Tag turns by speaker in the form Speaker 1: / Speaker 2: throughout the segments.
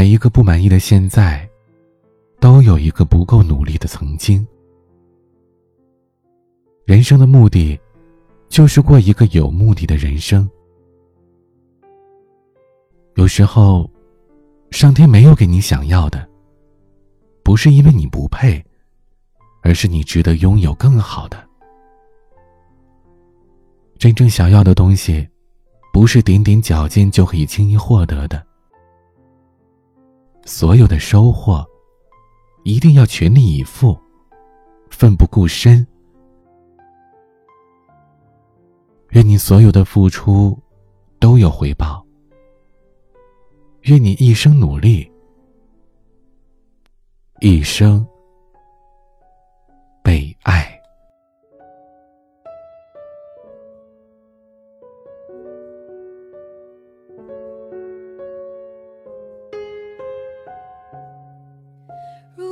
Speaker 1: 每一个不满意的现在，都有一个不够努力的曾经。人生的目的，就是过一个有目的的人生。有时候，上天没有给你想要的，不是因为你不配，而是你值得拥有更好的。真正想要的东西，不是点点脚尖就可以轻易获得的。所有的收获，一定要全力以赴，奋不顾身。愿你所有的付出都有回报。愿你一生努力，一生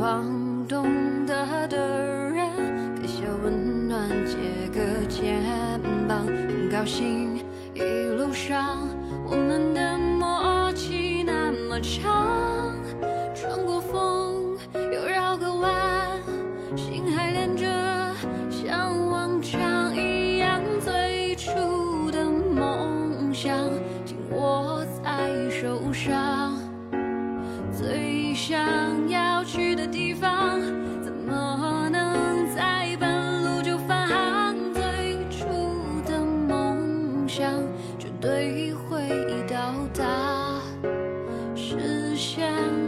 Speaker 2: 望懂得的人，给些温暖，借个肩膀。很高兴一路上我们的默契那么长，穿过风又绕个弯，心还连着，像往常一样最初的梦。想紧握在手上，最想要到达，实现。